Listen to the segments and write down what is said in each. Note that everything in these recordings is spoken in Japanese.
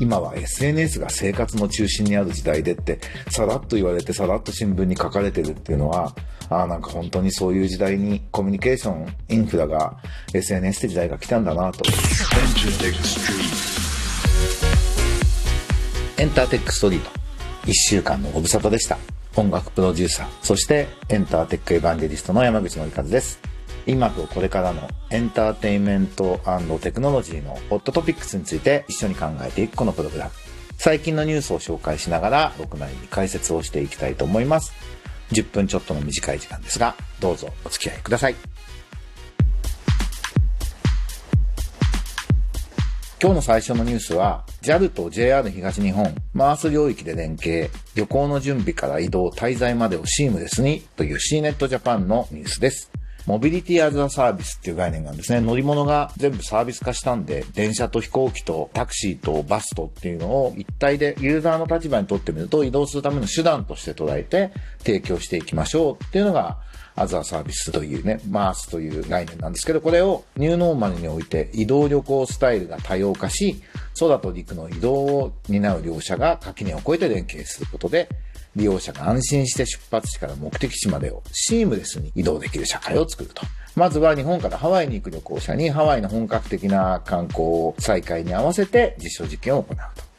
今は SNS が生活の中心にある時代でって、さらっと言われてさらっと新聞に書かれてるっていうのは、ああ、なんか本当にそういう時代にコミュニケーション、インフラが SNS って時代が来たんだなと。エンターテックストリート。1週間のご無沙汰でした。音楽プロデューサー、そしてエンターテックエヴァンゲリストの山口のりかずです。今とこれからのエンターテインメントテクノロジーのホットトピックスについて一緒に考えていくこのプログラム。最近のニュースを紹介しながら僕なりに解説をしていきたいと思います。10分ちょっとの短い時間ですが、どうぞお付き合いください。今日の最初のニュースは、JAL と JR 東日本、マース領域で連携、旅行の準備から移動、滞在までをシームレスにという C ネットジャパンのニュースです。モビリティアズアサービスっていう概念なんですね。乗り物が全部サービス化したんで、電車と飛行機とタクシーとバスとっていうのを一体でユーザーの立場にとってみると移動するための手段として捉えて提供していきましょうっていうのがアザーサービスというね、マースという概念なんですけど、これをニューノーマルにおいて移動旅行スタイルが多様化し、空と陸の移動を担う両者が垣根を越えて連携することで、利用者が安心して出発地から目的地までをシームレスに移動できる社会を作ると。まずは日本からハワイに行く旅行者にハワイの本格的な観光再開に合わせて実証実験を行うと。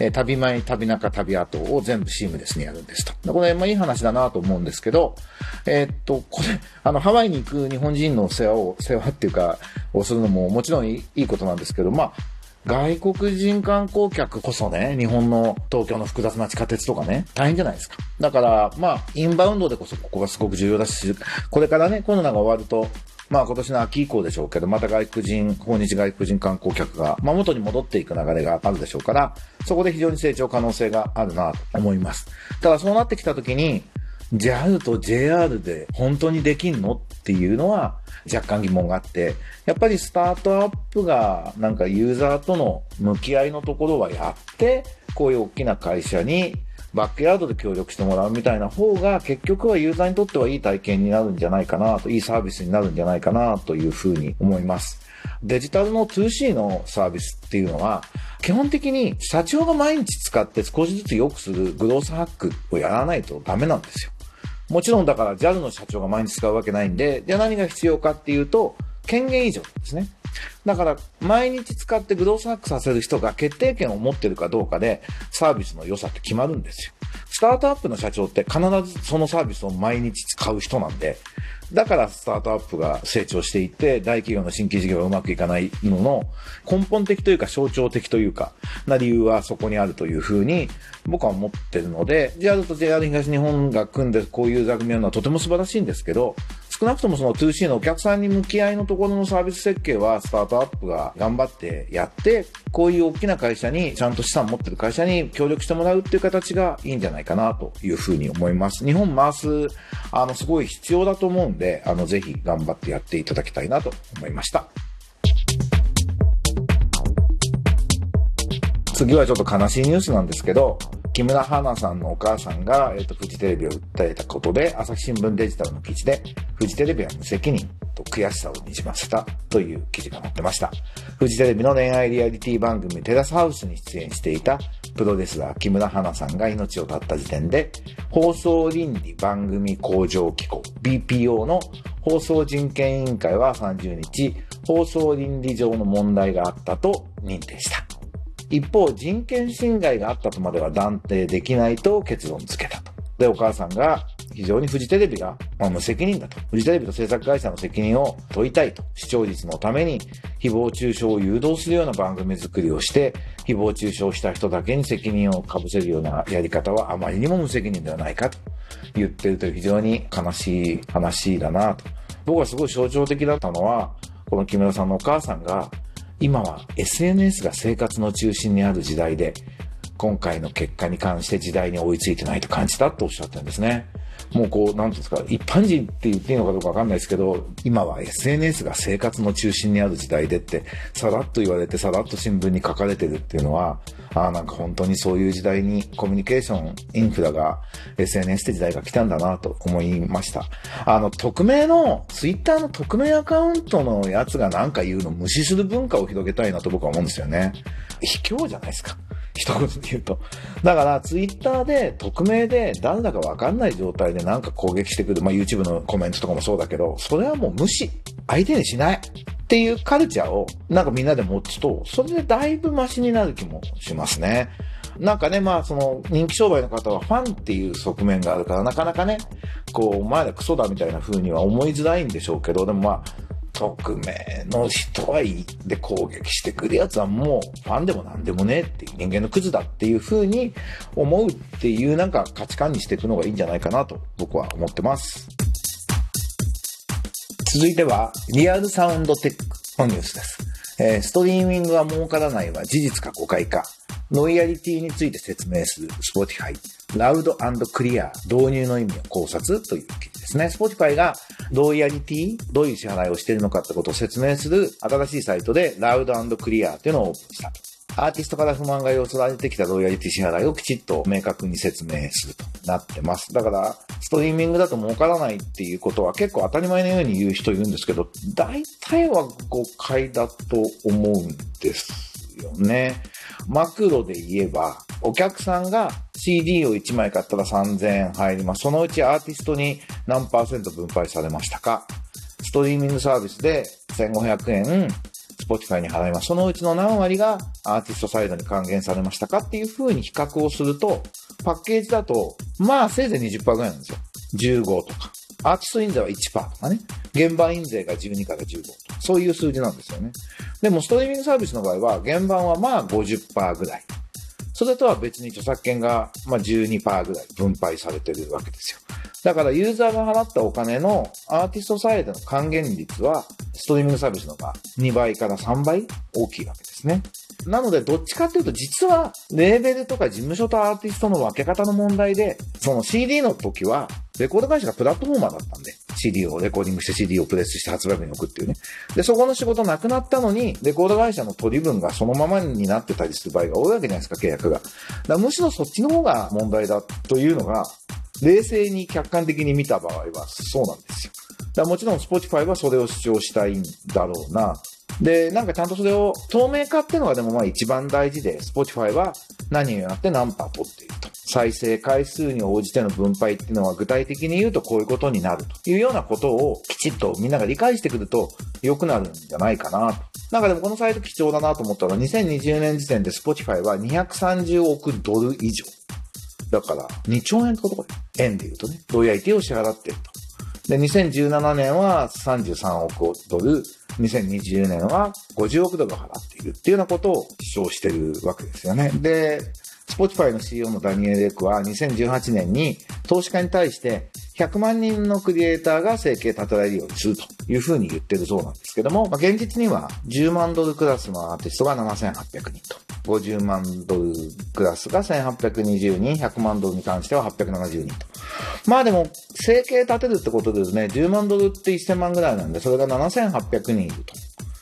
え旅前、旅中、旅後を全部シームレスにやるんですと。これ、まあいい話だなと思うんですけど、えー、っと、これ、あの、ハワイに行く日本人の世話を、世話っていうか、をするのももちろんいいことなんですけど、まあ、外国人観光客こそね、日本の東京の複雑な地下鉄とかね、大変じゃないですか。だから、まあ、インバウンドでこそここがすごく重要だし、これからね、コロナが終わると、まあ今年の秋以降でしょうけど、また外国人、訪日外国人観光客が、まあ元に戻っていく流れがあるでしょうから、そこで非常に成長可能性があるなと思います。ただそうなってきたときに、JAL と JR で本当にできんのっていうのは若干疑問があって、やっぱりスタートアップがなんかユーザーとの向き合いのところはやって、こういう大きな会社にバックヤードで協力してもらうみたいな方が結局はユーザーにとってはいい体験になるんじゃないかなと、いいサービスになるんじゃないかなというふうに思います。デジタルの 2C のサービスっていうのは、基本的に社長が毎日使って少しずつ良くするグロースハックをやらないとダメなんですよ。もちろんだから JAL の社長が毎日使うわけないんで、じゃあ何が必要かっていうと、権限以上ですね。だから、毎日使ってグロースハックさせる人が決定権を持ってるかどうかで、サービスの良さって決まるんですよ。スタートアップの社長って必ずそのサービスを毎日使う人なんで、だからスタートアップが成長していって、大企業の新規事業がうまくいかないのの根本的というか象徴的というか、な理由はそこにあるというふうに僕は思ってるので、JR と JR 東日本が組んでこういう座組みやるのはとても素晴らしいんですけど、少なくともその 2C のお客さんに向き合いのところのサービス設計はスタートアップが頑張ってやって、こういう大きな会社に、ちゃんと資産持ってる会社に協力してもらうっていう形がいいんじゃないかなというふうに思います。日本回す、あの、すごい必要だと思うんで、あの、ぜひ頑張ってやっていただきたいなと思いました。次はちょっと悲しいニュースなんですけど、木村花さんのお母さんが、えっ、ー、と、フジテレビを訴えたことで、朝日新聞デジタルの記事で、フジテレビは無責任と悔しさをにじませたという記事が載ってました。フジテレビの恋愛リアリティ番組テラスハウスに出演していたプロレスラー木村花さんが命を絶った時点で、放送倫理番組向上機構 BPO の放送人権委員会は30日、放送倫理上の問題があったと認定した。一方、人権侵害があったとまでは断定できないと結論付けた。で、お母さんが非常にフジテレビが、まあ、無責任だと。フジテレビと制作会社の責任を問いたいと。視聴率のために誹謗中傷を誘導するような番組作りをして、誹謗中傷した人だけに責任をかぶせるようなやり方はあまりにも無責任ではないかと言ってるという非常に悲しい話だなと。僕はすごい象徴的だったのは、この木村さんのお母さんが今は SNS が生活の中心にある時代で、今回の結果に関して時代に追いついてないと感じたとおっしゃったんですね。もうこう、なんていうんですか、一般人って言っていいのかどうかわかんないですけど、今は SNS が生活の中心にある時代でって、さらっと言われて、さらっと新聞に書かれてるっていうのは、ああ、なんか本当にそういう時代にコミュニケーション、インフラが SNS って時代が来たんだなと思いました。あの、匿名の、ツイッターの匿名アカウントのやつがなんか言うの無視する文化を広げたいなと僕は思うんですよね。卑怯じゃないですか。一言で言うと。だから、ツイッターで匿名で誰だかわかんない状態でなんか攻撃してくる。まあ YouTube のコメントとかもそうだけど、それはもう無視。相手にしない。っていうカルチャーをなんかみんなで持つと、それでだいぶマシになる気もしますね。なんかね、まあその人気商売の方はファンっていう側面があるから、なかなかね、こう、お前らクソだみたいな風には思いづらいんでしょうけど、でもまあ、匿名の人はいいで攻撃してくるやつはもうファンでもなんでもねえって人間のクズだっていう風に思うっていうなんか価値観にしていくのがいいんじゃないかなと僕は思ってます。続いてはリアルサウンドテックのニュースです。えーストリーミングは儲からないは事実か誤解か。ロイヤリティについて説明する Spotify。ラウドクリア導入の意味を考察という記事ですね。Spotify がロイヤリティどういう支払いをしているのかってことを説明する新しいサイトでラウドクリアっていうのをオープンしたと。アーティストから不満が寄せられてきたロイヤリティ支払いをきちっと明確に説明するとなってます。だから、ストリーミングだと儲からないっていうことは結構当たり前のように言う人いるんですけど、大体は誤解だと思うんですよね。マクロで言えば、お客さんが CD を1枚買ったら3000円入ります。そのうちアーティストに何パーセント分配されましたか？ストリーミングサービスで1500円、Spotify に払います。そのうちの何割がアーティストサイドに還元されましたか？っていう風に比較をすると、パッケージだと、まあせいぜい20%ぐらいなんですよ。15とか。アーティスト印税は1%とかね。現場印税が12から15とか。そういう数字なんですよね。でもストリーミングサービスの場合は、現場はまあ50%ぐらい。それとは別に著作権がまあ12%ぐらい分配されてるわけですよ。だからユーザーが払ったお金のアーティストサイドの還元率はストリーミングサービスの方が2倍から3倍大きいわけですね。なのでどっちかっていうと実はレーベルとか事務所とアーティストの分け方の問題でその CD の時はレコード会社がプラットフォーマーだったんで CD をレコーディングして CD をプレスして発売日に置くっていうね。で、そこの仕事なくなったのに、レコード会社の取り分がそのままになってたりする場合が多いわけじゃないですか、契約が。だむしろそっちの方が問題だというのが、冷静に客観的に見た場合はそうなんですよ。だもちろん Spotify はそれを主張したいんだろうな。で、なんかちゃんとそれを透明化っていうのがでもまあ一番大事で、Spotify は何をやって何パー取っている。再生回数に応じての分配っていうのは具体的に言うとこういうことになるというようなことをきちっとみんなが理解してくると良くなるんじゃないかなと。なんかでもこのサイト貴重だなと思ったのは2020年時点で Spotify は230億ドル以上。だから2兆円ってことか円で言うとね、ロイヤリティを支払ってると。で、2017年は33億ドル、2020年は50億ドル払っているっていうようなことを主張してるわけですよね。で、Spotify の CEO のダニエル・エクは2018年に投資家に対して100万人のクリエイターが生計立てられるようにするというふうに言ってるそうなんですけども、まあ、現実には10万ドルクラスのアーティストが7800人と。50万ドルクラスが1820人、100万ドルに関しては870人と。まあでも、生計立てるってことですね、10万ドルって1000万ぐらいなんで、それが7800人いると。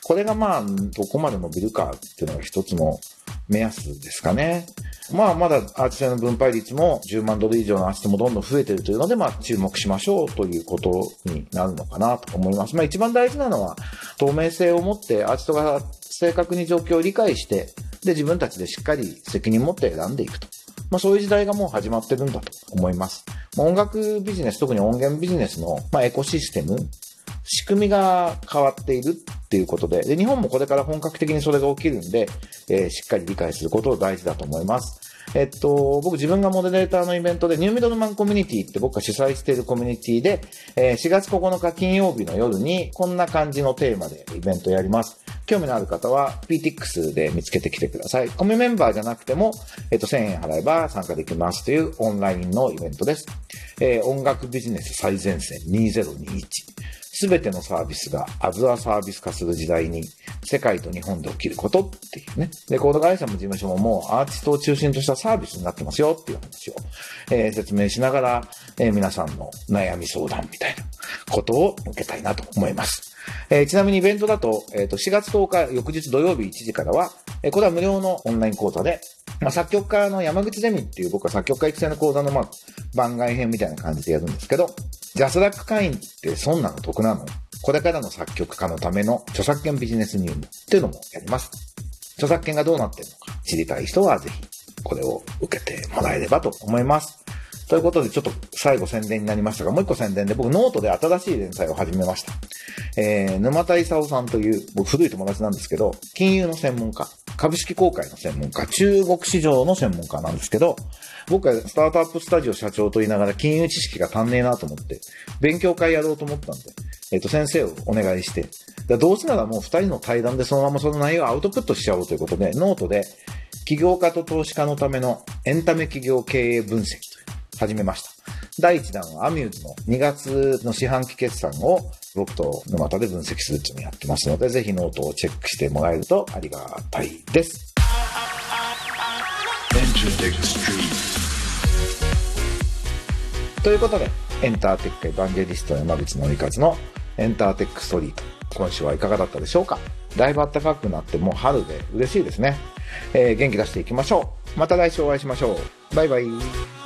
これがまあ、どこまで伸びるかっていうのが一つの目安ですかね。まあ、まだアーティストの分配率も10万ドル以上のアーティストもどんどん増えてるというので、まあ、注目しましょうということになるのかなと思います。まあ、一番大事なのは、透明性を持ってアーティストが正確に状況を理解して、で、自分たちでしっかり責任持って選んでいくと。まあそういう時代がもう始まってるんだと思います。音楽ビジネス、特に音源ビジネスの、まあ、エコシステム、仕組みが変わっているっていうことで、で、日本もこれから本格的にそれが起きるんで、えーしっかり理解することを大事だと思います。えっと、僕自分がモデレーターのイベントで、ニューミドルマンコミュニティって僕が主催しているコミュニティで、えー4月9日金曜日の夜に、こんな感じのテーマでイベントやります。興味のある方は PTX で見つけてきてください。コミュメンバーじゃなくても、えっと、1000円払えば参加できますというオンラインのイベントです。えー音楽ビジネス最前線2021。すべてのサービスがアズアサービス化する時代に、世界と日本で起きることっていうね。レコード会社も事務所ももうアーティストを中心としたサービスになってますよっていう話を、えー説明しながら、えー皆さんの悩み相談みたいなことを受けたいなと思います。えーちなみにイベントだと、えっ、と、4月10日、翌日土曜日1時からは、えーこれは無料のオンライン講座で、まあ、作曲家の山口ゼミっていう僕は作曲家育成の講座の、まあ、番外編みたいな感じでやるんですけど、ジャスラック会員って損なの得なの？これからの作曲家のための著作権ビジネス入門っていうのもやります。著作権がどうなってるのか知りたい人はぜひこれを受けてもらえればと思います。ということで、ちょっと最後宣伝になりましたが、もう一個宣伝で、僕ノートで新しい連載を始めました。えー、沼田勲さんという、僕古い友達なんですけど、金融の専門家、株式公開の専門家、中国市場の専門家なんですけど、僕はスタートアップスタジオ社長と言いながら金融知識が足んねえなと思って、勉強会やろうと思ったんで、えっ、と、先生をお願いして、だどうせならもう二人の対談でそのままその内容をアウトプットしちゃおうということで、ノートで起業家と投資家のためのエンタメ企業経営分析という始めました。第1弾はアミューズの2月の四半期決算を僕と沼田で分析するっていうのをやってますので、ぜひノートをチェックしてもらえるとありがたいです。ということで、エンターテックエヴァンジェリスト山口のりかずのエンターテックストリート。今週はいかがだったでしょうか？だいぶ暖かくなってもう春で嬉しいですね。えー元気出していきましょう。また来週お会いしましょう。バイバイ。